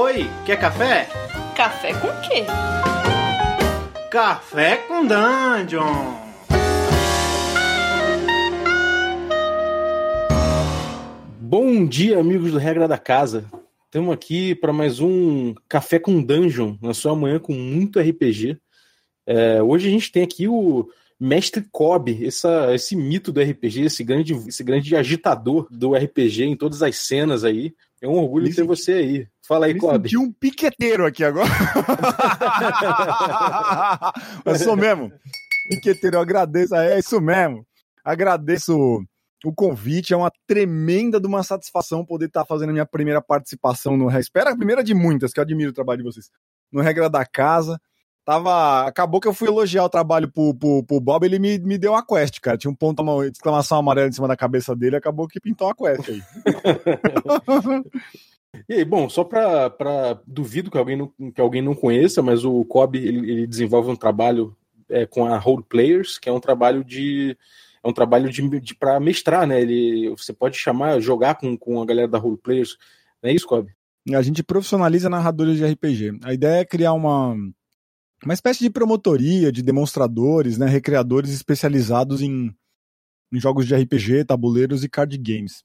Oi, quer café? Café com quê? Café com Dungeon! Bom dia, amigos do Regra da Casa. Estamos aqui para mais um Café com Dungeon, na sua manhã com muito RPG. É, hoje a gente tem aqui o Mestre Cobb, essa, esse mito do RPG, esse grande, esse grande agitador do RPG em todas as cenas aí. É um orgulho ter você aí. Fala aí, Cobb. senti um piqueteiro aqui agora. eu sou mesmo. Piqueteiro, eu agradeço. É isso mesmo. Agradeço o convite. É uma tremenda de uma satisfação poder estar fazendo a minha primeira participação no Espera a primeira de muitas, que eu admiro o trabalho de vocês. No Regra da Casa. Tava. Acabou que eu fui elogiar o trabalho pro, pro, pro Bob, ele me, me deu uma quest, cara. Tinha um ponto, uma exclamação amarela em cima da cabeça dele, acabou que pintou uma quest aí. E aí, bom, só para duvido que alguém não, que alguém não conheça, mas o Cobb ele, ele desenvolve um trabalho é, com a Role Players, que é um trabalho de é um trabalho de, de para mestrar, né? Ele você pode chamar, jogar com, com a galera da Role Players, não é isso, Cobb? A gente profissionaliza narradores de RPG. A ideia é criar uma uma espécie de promotoria de demonstradores, né, recreadores especializados em, em jogos de RPG, tabuleiros e card games.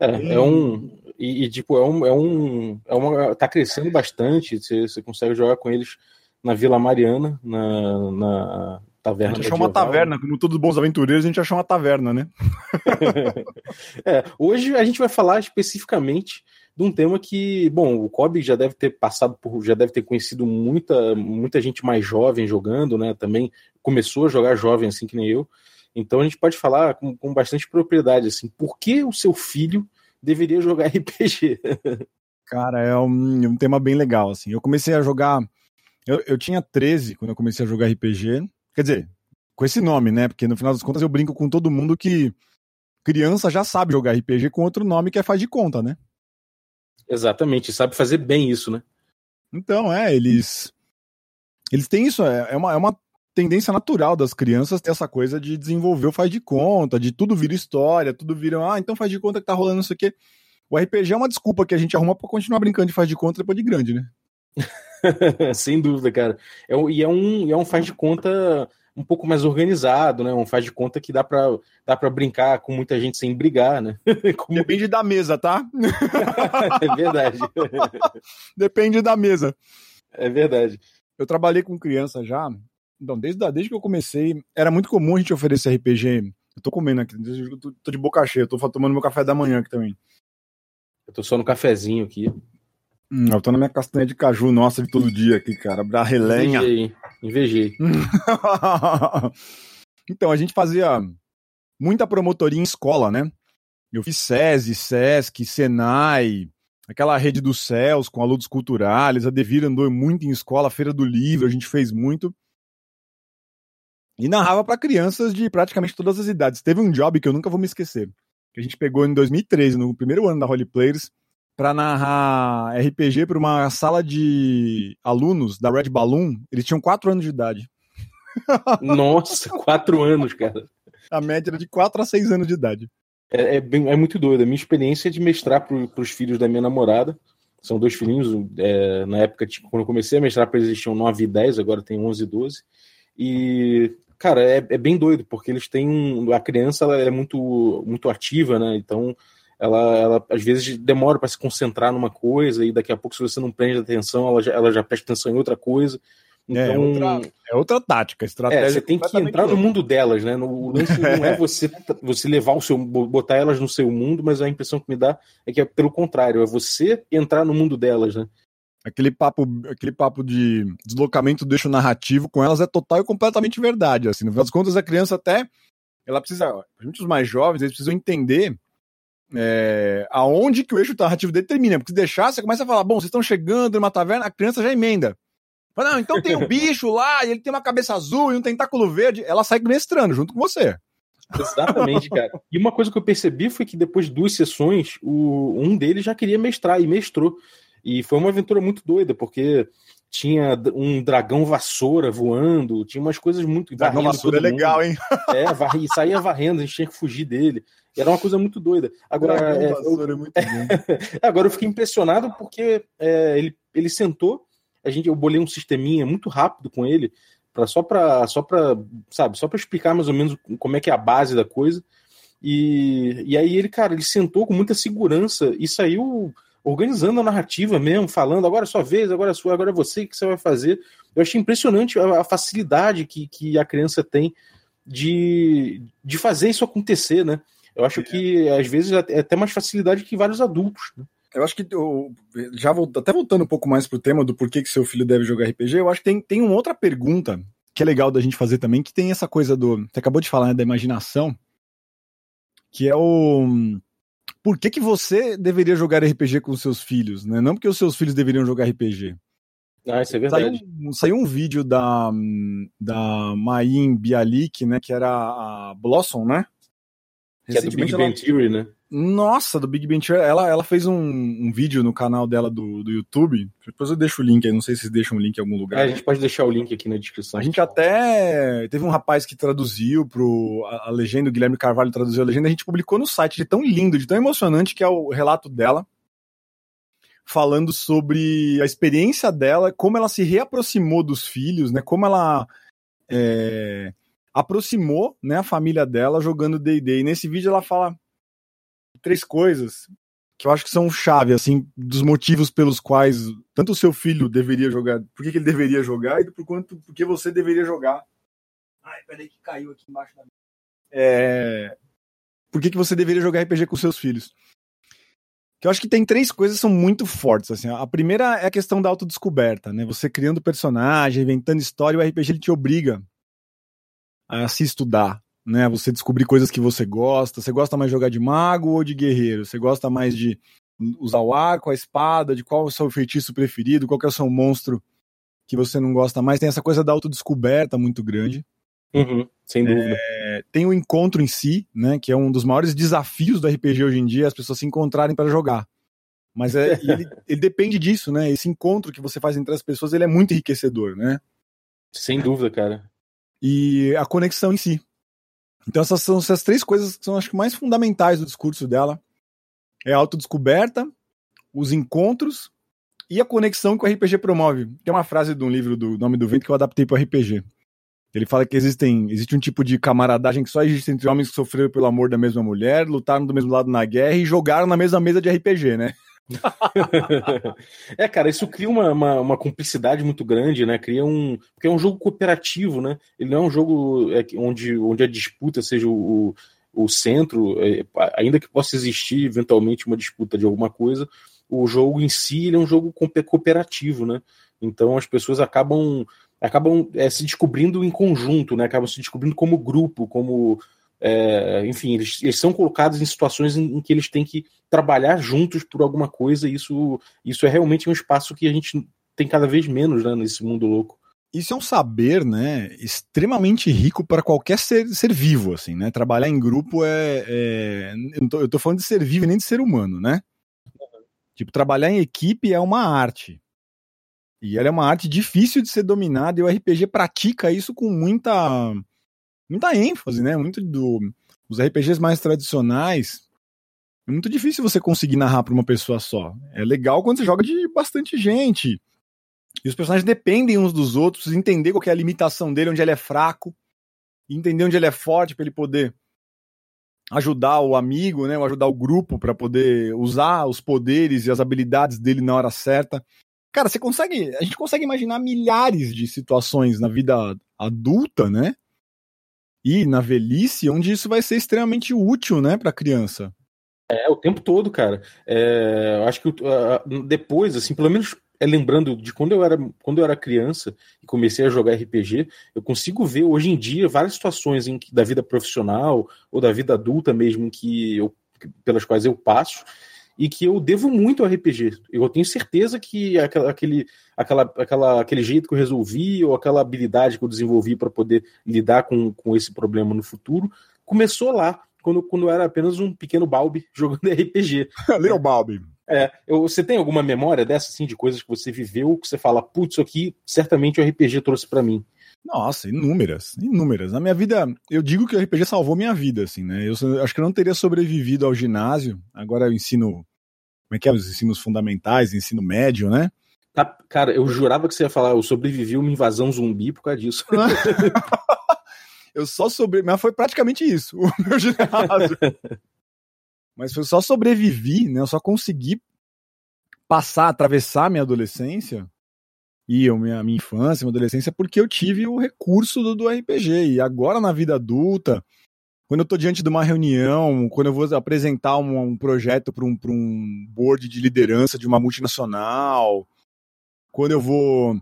É, é um e, e, tipo é um é um é uma tá crescendo bastante. Você, você consegue jogar com eles na Vila Mariana, na, na taverna. A gente achou uma taverna, como todos os bons aventureiros, a gente achou uma taverna, né? é, hoje a gente vai falar especificamente de um tema que, bom, o Kobe já deve ter passado por, já deve ter conhecido muita, muita gente mais jovem jogando, né? Também começou a jogar jovem, assim que nem eu. Então a gente pode falar com, com bastante propriedade, assim, por que o seu filho deveria jogar RPG? Cara, é um, um tema bem legal, assim. Eu comecei a jogar. Eu, eu tinha 13 quando eu comecei a jogar RPG. Quer dizer, com esse nome, né? Porque no final das contas eu brinco com todo mundo que criança já sabe jogar RPG com outro nome que é faz de conta, né? Exatamente, sabe fazer bem isso, né? Então, é, eles. Eles têm isso, é, é, uma, é uma tendência natural das crianças ter essa coisa de desenvolver o faz de conta, de tudo vira história, tudo vira, ah, então faz de conta que tá rolando isso aqui. O RPG é uma desculpa que a gente arruma para continuar brincando de faz de conta depois de grande, né? Sem dúvida, cara. É, e é um, é um faz de conta um pouco mais organizado, né? Um faz de conta que dá para dá para brincar com muita gente sem brigar, né? Como... Depende da mesa, tá? é verdade. Depende da mesa. É verdade. Eu trabalhei com criança já. Então, desde, desde que eu comecei, era muito comum a gente oferecer RPG. Eu tô comendo aqui, eu tô, tô de boca cheia, eu tô tomando meu café da manhã aqui também. Eu tô só no cafezinho aqui. Hum, eu tô na minha castanha de caju, nossa, de todo dia aqui, cara. Da relenha. Invejei. então, a gente fazia muita promotoria em escola, né? Eu fiz SESI, SESC, SENAI, aquela rede dos céus com alunos culturais. A Devir andou muito em escola, Feira do Livro, a gente fez muito. E narrava para crianças de praticamente todas as idades. Teve um job que eu nunca vou me esquecer, que a gente pegou em 2013, no primeiro ano da Holy Players para narrar RPG para uma sala de alunos da Red Balloon. Eles tinham 4 anos de idade. Nossa, 4 anos, cara. A média era de 4 a 6 anos de idade. É, é, bem, é muito doido. A minha experiência é de mestrar para os filhos da minha namorada. São dois filhinhos. É, na época, tipo, quando eu comecei a mestrar para eles, eles tinham 9 e 10, agora tem 11 e 12. E, cara, é, é bem doido, porque eles têm. A criança ela é muito, muito ativa, né? Então ela, ela às vezes demora para se concentrar numa coisa e daqui a pouco, se você não prende atenção, ela já, ela já presta atenção em outra coisa. Então, é, outra, é outra tática, estratégia. É, você tem que entrar no mundo delas, né? No, o lance não é você, você levar o seu, botar elas no seu mundo, mas a impressão que me dá é que é pelo contrário, é você entrar no mundo delas, né? Aquele papo, aquele papo de deslocamento do eixo narrativo com elas é total e completamente verdade. Assim, no final das contas, a criança até ela precisa, principalmente os mais jovens, eles precisam entender é, aonde que o eixo narrativo determina. Porque se deixar, você começa a falar, bom, vocês estão chegando numa taverna, a criança já emenda. Fala, não, então tem um bicho lá, e ele tem uma cabeça azul e um tentáculo verde. Ela sai mestrando junto com você. Exatamente, cara. E uma coisa que eu percebi foi que depois de duas sessões, o, um deles já queria mestrar e mestrou. E foi uma aventura muito doida, porque tinha um dragão vassoura voando, tinha umas coisas muito. Dragão vassoura é legal, hein? É, varri, saía varrendo, a gente tinha que fugir dele. Era uma coisa muito doida. Agora, é, eu, é muito agora eu fiquei impressionado porque é, ele, ele sentou, a gente, eu bolei um sisteminha muito rápido com ele, pra, só para só para sabe, só para explicar mais ou menos como é que é a base da coisa. E, e aí ele, cara, ele sentou com muita segurança e saiu organizando a narrativa mesmo, falando agora é sua vez, agora é sua, agora é você, o que você vai fazer. Eu achei impressionante a, a facilidade que, que a criança tem de, de fazer isso acontecer, né? Eu acho é. que às vezes é até mais facilidade que vários adultos. Né? Eu acho que já até voltando um pouco mais pro tema do porquê que seu filho deve jogar RPG, eu acho que tem, tem uma outra pergunta que é legal da gente fazer também, que tem essa coisa do. Você acabou de falar né, da imaginação, que é o por que, que você deveria jogar RPG com seus filhos, né? Não porque os seus filhos deveriam jogar RPG. Ah, isso é verdade. Saiu, saiu um vídeo da, da Maim Bialik, né? Que era a Blossom, né? Que é do Big Bang Theory, né? Nossa, do Big Bang Theory. Ela, ela fez um, um vídeo no canal dela do, do YouTube. Depois eu deixo o link aí. Não sei se vocês deixam o link em algum lugar. É, a gente pode deixar o link aqui na descrição. A gente até. Teve um rapaz que traduziu pro. A, a legenda, o Guilherme Carvalho traduziu a legenda. A gente publicou no site de tão lindo, de tão emocionante, que é o relato dela. Falando sobre a experiência dela, como ela se reaproximou dos filhos, né? Como ela. É, aproximou né, a família dela jogando D&D. E nesse vídeo ela fala três coisas que eu acho que são chave, assim, dos motivos pelos quais tanto o seu filho deveria jogar, por que, que ele deveria jogar e por quanto, por que você deveria jogar. Ai, peraí que caiu aqui embaixo da É... Por que, que você deveria jogar RPG com seus filhos? Que eu acho que tem três coisas que são muito fortes, assim. A primeira é a questão da autodescoberta, né? Você criando personagem, inventando história, o RPG ele te obriga a se estudar, né? Você descobrir coisas que você gosta. Você gosta mais de jogar de mago ou de guerreiro? Você gosta mais de usar o arco, a espada? De qual é o seu feitiço preferido? Qual é o seu monstro que você não gosta mais? Tem essa coisa da autodescoberta muito grande. Uhum, sem dúvida. É, tem o encontro em si, né? Que é um dos maiores desafios do RPG hoje em dia, as pessoas se encontrarem para jogar. Mas é, ele, ele, depende disso, né? Esse encontro que você faz entre as pessoas, ele é muito enriquecedor, né? Sem dúvida, cara e a conexão em si. Então essas são essas três coisas que são acho que mais fundamentais do discurso dela. É a autodescoberta, os encontros e a conexão que o RPG promove. Tem uma frase de um livro do Nome do Vento que eu adaptei para o RPG. Ele fala que existem, existe um tipo de camaradagem que só existe entre homens que sofreram pelo amor da mesma mulher, lutaram do mesmo lado na guerra e jogaram na mesma mesa de RPG, né? é, cara, isso cria uma, uma, uma, cumplicidade muito grande, né? Cria um. Porque é um jogo cooperativo, né? Ele não é um jogo é, onde, onde a disputa seja o, o centro, é, ainda que possa existir eventualmente uma disputa de alguma coisa, o jogo em si é um jogo cooperativo, né? Então as pessoas acabam acabam é, se descobrindo em conjunto, né? Acabam se descobrindo como grupo, como é, enfim, eles, eles, são colocados em situações em, em, que eles têm que trabalhar juntos por alguma coisa, e isso, isso é realmente um espaço que a gente tem cada vez menos né, nesse mundo louco. Isso é um saber, né, extremamente rico para qualquer ser, ser vivo, assim, né? Trabalhar em grupo é, é eu, tô, eu tô falando de ser vivo e nem de ser humano, né? Tipo, trabalhar em equipe é uma arte. E ela é uma arte difícil de ser dominada, e o RPG pratica isso com muita muita ênfase, né? Muito do os RPGs mais tradicionais. É muito difícil você conseguir narrar para uma pessoa só. É legal quando você joga de bastante gente. E os personagens dependem uns dos outros, entender qual é a limitação dele, onde ele é fraco, entender onde ele é forte para ele poder ajudar o amigo, né, ou ajudar o grupo para poder usar os poderes e as habilidades dele na hora certa. Cara, você consegue, a gente consegue imaginar milhares de situações na vida adulta, né, e na velhice, onde isso vai ser extremamente útil, né, para a criança. É, o tempo todo, cara. É, eu acho que uh, depois, assim, pelo menos é, lembrando de quando eu era quando eu era criança e comecei a jogar RPG, eu consigo ver hoje em dia várias situações em que, da vida profissional ou da vida adulta mesmo que eu, pelas quais eu passo e que eu devo muito ao RPG. Eu tenho certeza que aquela, aquele, aquela, aquela, aquele jeito que eu resolvi ou aquela habilidade que eu desenvolvi para poder lidar com, com esse problema no futuro começou lá, quando, quando eu era apenas um pequeno Balbi jogando RPG. Little Balbi. É, eu, você tem alguma memória dessa, assim, de coisas que você viveu, que você fala, putz, isso aqui certamente o RPG trouxe para mim? Nossa, inúmeras, inúmeras. Na minha vida, eu digo que o RPG salvou minha vida, assim, né? Eu acho que eu não teria sobrevivido ao ginásio. Agora eu ensino, como é que é? Os ensinos fundamentais, ensino médio, né? Tá, cara, eu jurava que você ia falar, eu sobrevivi a uma invasão zumbi por causa disso. eu só sobrevivi, mas foi praticamente isso, o meu ginásio. mas eu só sobrevivi, né? Eu só consegui passar, atravessar minha adolescência e a minha, minha infância, minha adolescência, porque eu tive o recurso do, do RPG. E agora na vida adulta, quando eu estou diante de uma reunião, quando eu vou apresentar um, um projeto para um, um board de liderança de uma multinacional, quando eu vou.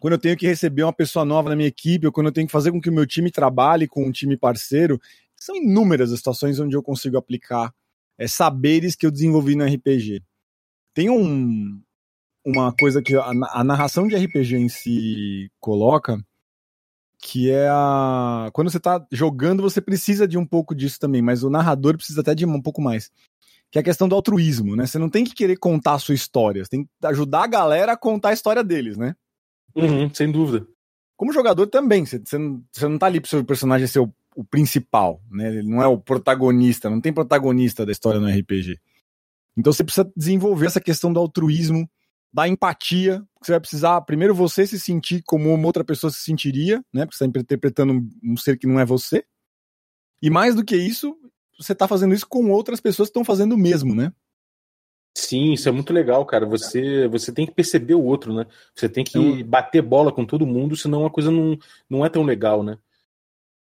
Quando eu tenho que receber uma pessoa nova na minha equipe, ou quando eu tenho que fazer com que o meu time trabalhe com um time parceiro, são inúmeras as situações onde eu consigo aplicar é, saberes que eu desenvolvi no RPG. Tem um, uma coisa que a, a narração de RPG em si coloca, que é a. Quando você está jogando, você precisa de um pouco disso também, mas o narrador precisa até de um pouco mais. Que é a questão do altruísmo, né? Você não tem que querer contar a sua história, você tem que ajudar a galera a contar a história deles, né? Uhum, sem dúvida. Como jogador também, você, você, não, você não tá ali pro seu personagem ser o, o principal, né? Ele não é o protagonista, não tem protagonista da história no RPG. Então você precisa desenvolver essa questão do altruísmo da empatia, você vai precisar primeiro você se sentir como uma outra pessoa se sentiria, né? Porque você está interpretando um, ser que não é você. E mais do que isso, você está fazendo isso com outras pessoas que estão fazendo o mesmo, né? Sim, isso é muito legal, cara. Você, você tem que perceber o outro, né? Você tem que então, bater bola com todo mundo, senão a coisa não, não é tão legal, né?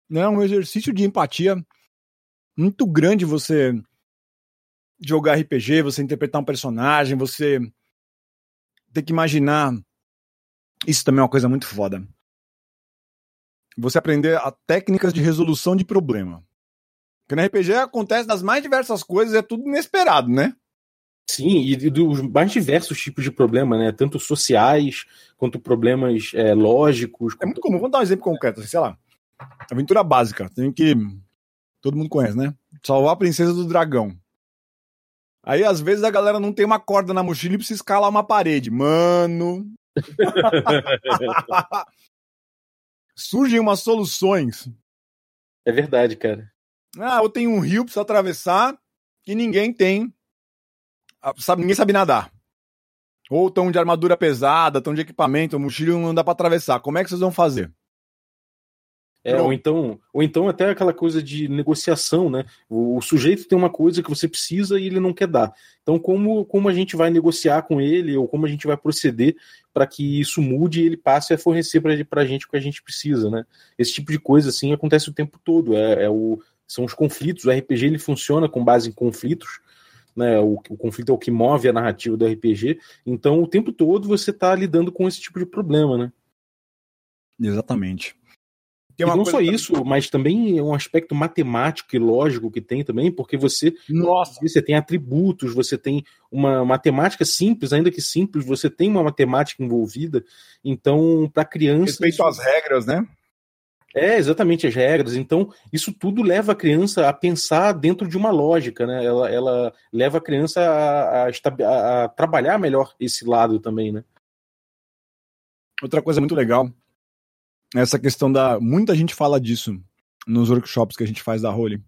Não, é um exercício de empatia muito grande você jogar RPG, você interpretar um personagem, você tem que imaginar. Isso também é uma coisa muito foda. Você aprender a técnicas de resolução de problema. Porque no RPG acontece das mais diversas coisas, é tudo inesperado, né? Sim, e dos mais diversos tipos de problema, né? Tanto sociais quanto problemas é, lógicos. É muito comum. Vamos dar um exemplo concreto, assim, sei lá. Aventura básica. Tem que. Todo mundo conhece, né? Salvar a princesa do dragão. Aí, às vezes, a galera não tem uma corda na mochila e precisa escalar uma parede. Mano. Surgem umas soluções. É verdade, cara. Ah, eu tenho um rio, precisa atravessar, e ninguém tem. Ah, sabe, ninguém sabe nadar. Ou estão de armadura pesada, estão de equipamento, mochila não dá para atravessar. Como é que vocês vão fazer? É, ou então, ou então até aquela coisa de negociação, né? O, o, sujeito tem uma coisa que você precisa e ele não quer dar. Então, como, como a gente vai negociar com ele, ou como a gente vai proceder para que isso mude e ele passe a fornecer para a gente o que a gente precisa, né? Esse tipo de coisa, assim, acontece o tempo todo. É, é o, são os conflitos. O RPG ele funciona com base em conflitos. Né, o, o conflito é o que move a narrativa do RPG. Então, o tempo todo você está lidando com esse tipo de problema, né? Exatamente. E não só isso, mas também é um aspecto matemático e lógico que tem também, porque você, Nossa. você tem atributos, você tem uma matemática simples, ainda que simples, você tem uma matemática envolvida. Então, para criança. Respeito isso... às regras, né? É, exatamente, as regras. Então, isso tudo leva a criança a pensar dentro de uma lógica, né? Ela, ela leva a criança a, a, a trabalhar melhor esse lado também, né? Outra coisa muito legal essa questão da. Muita gente fala disso nos workshops que a gente faz da Role.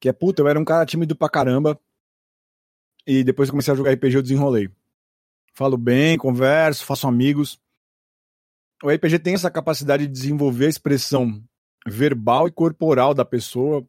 Que é, puta, eu era um cara tímido pra caramba. E depois que comecei a jogar RPG, eu desenrolei. Falo bem, converso, faço amigos. O RPG tem essa capacidade de desenvolver a expressão verbal e corporal da pessoa,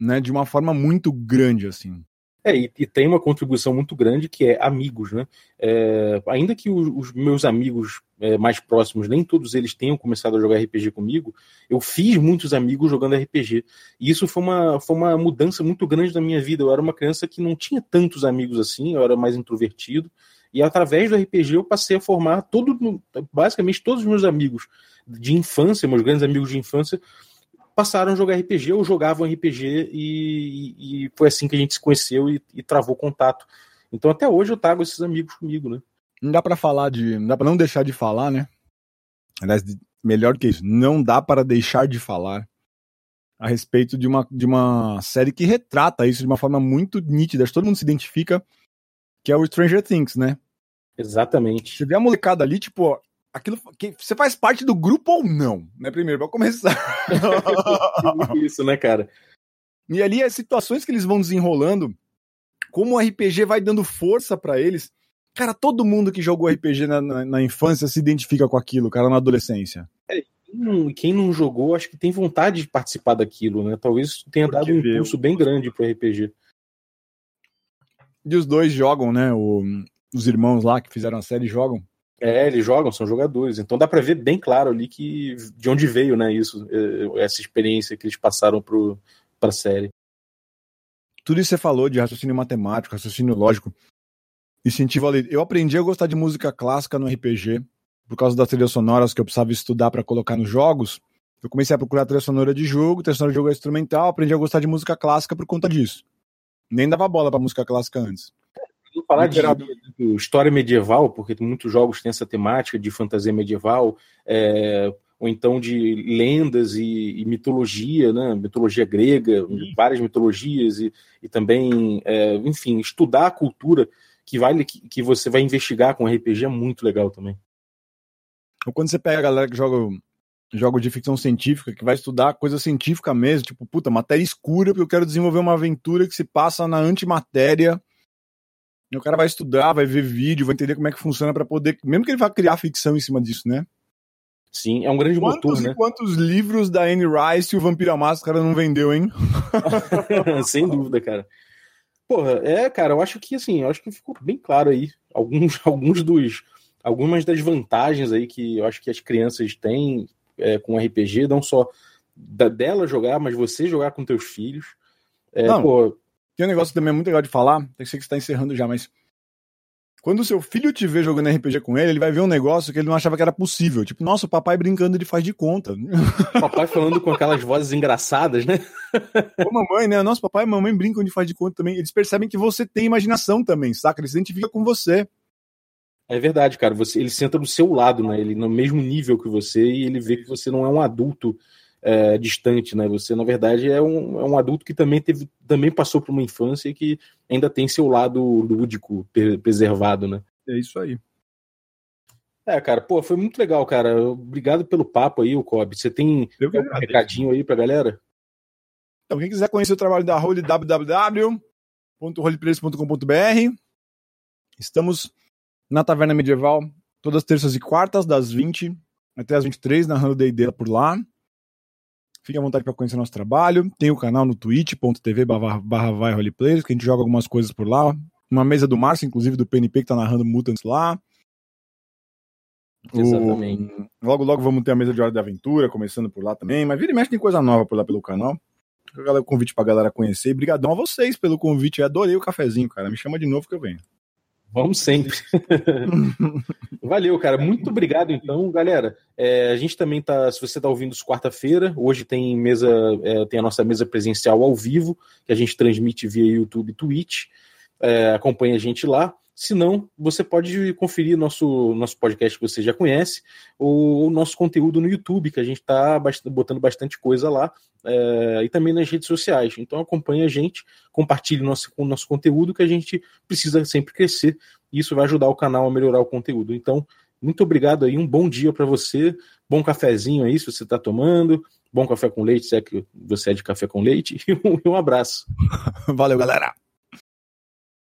né, de uma forma muito grande, assim. É, e, e, tem uma contribuição muito grande que é amigos, né? É, ainda que os, os meus amigos é, mais próximos, nem todos eles tenham começado a jogar RPG comigo, eu fiz muitos amigos jogando RPG. E isso foi uma, foi uma mudança muito grande na minha vida. Eu era uma criança que não tinha tantos amigos assim, eu era mais introvertido. E através do RPG eu passei a formar todo, basicamente todos os meus amigos de infância, meus grandes amigos de infância, passaram a jogar RPG ou jogavam RPG e, e foi assim que a gente se conheceu e, e, travou contato. Então até hoje eu trago esses amigos comigo, né? Não dá para falar de, não dá para não deixar de falar, né? Aliás, melhor que isso, não dá para deixar de falar a respeito de uma, de uma série que retrata isso de uma forma muito nítida. Todo mundo se identifica, que é o Stranger Things, né? Exatamente. Você vê a molecada ali, tipo, aquilo que você faz parte do grupo ou não, né? Primeiro, pra começar. isso, né, cara? E ali as situações que eles vão desenrolando, como o RPG vai dando força para eles. Cara, todo mundo que jogou RPG na, na, na, infância se identifica com aquilo, cara, na adolescência. É, quem, não, quem não jogou, acho que tem vontade de participar daquilo, né? Talvez tenha Porque dado um impulso bem grande pro RPG. E os dois jogam, né? O, os irmãos lá que fizeram a série jogam. É, eles jogam, são jogadores. Então dá para ver bem claro ali que de onde veio, né, isso, é, essa experiência que eles passaram pro, pra série. Tudo isso você falou de raciocínio matemático, raciocínio lógico, incentivo a Eu aprendi a gostar de música clássica no RPG por causa das trilhas sonoras que eu precisava estudar para colocar nos jogos. Eu comecei a procurar trilha sonora de jogo, trilha sonora de jogo é instrumental, aprendi a gostar de música clássica por conta disso. Nem dava bola para música clássica antes falar de, de, história medieval, porque muitos jogos têm essa temática de fantasia medieval, é, ou então de lendas e, e, mitologia, né? mitologia grega, Sim. várias mitologias, e, e também, é, enfim, estudar a cultura que, vale, que, que você vai investigar com RPG é muito legal também. Quando você pega a galera que joga jogo de ficção científica, que vai estudar coisa científica mesmo, tipo, puta, matéria escura, porque eu quero desenvolver uma aventura que se passa na antimatéria o cara vai estudar, vai ver vídeo, vai entender como é que funciona para poder. Mesmo que ele vá criar ficção em cima disso, né? Sim, é um grande quantos motor, né? Quantos livros da Anne Rice e o Vampira Máscara não vendeu, hein? Sem dúvida, cara. Porra, é, cara, eu acho que assim, eu acho que ficou bem claro aí alguns, alguns dos algumas das vantagens aí que eu acho que as crianças têm é, com RPG, não só da, dela jogar, mas você jogar com teus filhos. É, não, pô, tem um negócio também muito legal de falar, eu sei que você está encerrando já, mas quando o seu filho te vê jogando RPG com ele, ele vai ver um negócio que ele não achava que era possível. Tipo, nossa, o papai brincando de faz de conta. Papai falando com aquelas vozes engraçadas, né? Ô, mamãe, né? Nossa, papai e mamãe brincam de faz de conta também. Eles percebem que você tem imaginação também, saca? Ele se identifica com você. É verdade, cara. Você, ele senta do seu lado, né? Ele no mesmo nível que você e ele vê que você não é um adulto é, distante, né? Você, na verdade, é um, é um adulto que também teve, também passou por uma infância e que ainda tem seu lado lúdico preservado, né? É isso aí. É, cara, pô, foi muito legal, cara. Obrigado pelo papo aí, o Kobe. Você tem um recadinho aí pra galera? Então, quem quiser conhecer o trabalho da Role, www.roleplays.com.br. Estamos na Taverna Medieval todas terças e quartas, das 20 até as 23, narrando D&D por lá. Fique à vontade para conhecer nosso trabalho. Tem o canal no twitch.tv barra vai roleplayers, que a gente joga algumas coisas por lá. Uma mesa do Márcio, inclusive, do PNP, que tá narrando Mutants lá. Exatamente. O... Logo, logo vamos ter a mesa de Hora de Aventura, começando por lá também. Mas vira e mexe tem coisa nova por lá pelo canal. O convite pra galera conhecer. E brigadão a vocês pelo convite. Eu adorei o cafezinho, cara. Me chama de novo que eu venho. Vamos sempre. Valeu, cara. Muito obrigado, então, galera. É, a gente também tá. Se você está ouvindo isso quarta-feira, hoje tem mesa, é, tem a nossa mesa presencial ao vivo, que a gente transmite via YouTube e Twitch. É, acompanha a gente lá. Se não, você pode conferir nosso, nosso podcast que você já conhece, ou o nosso conteúdo no YouTube, que a gente está botando bastante coisa lá, é, e também nas redes sociais. Então acompanhe a gente, compartilhe nosso, o nosso conteúdo, que a gente precisa sempre crescer, e isso vai ajudar o canal a melhorar o conteúdo. Então, muito obrigado aí, um bom dia para você, bom cafezinho aí, se você está tomando, bom café com leite, se é que você é de café com leite, e um, um abraço. Valeu, galera!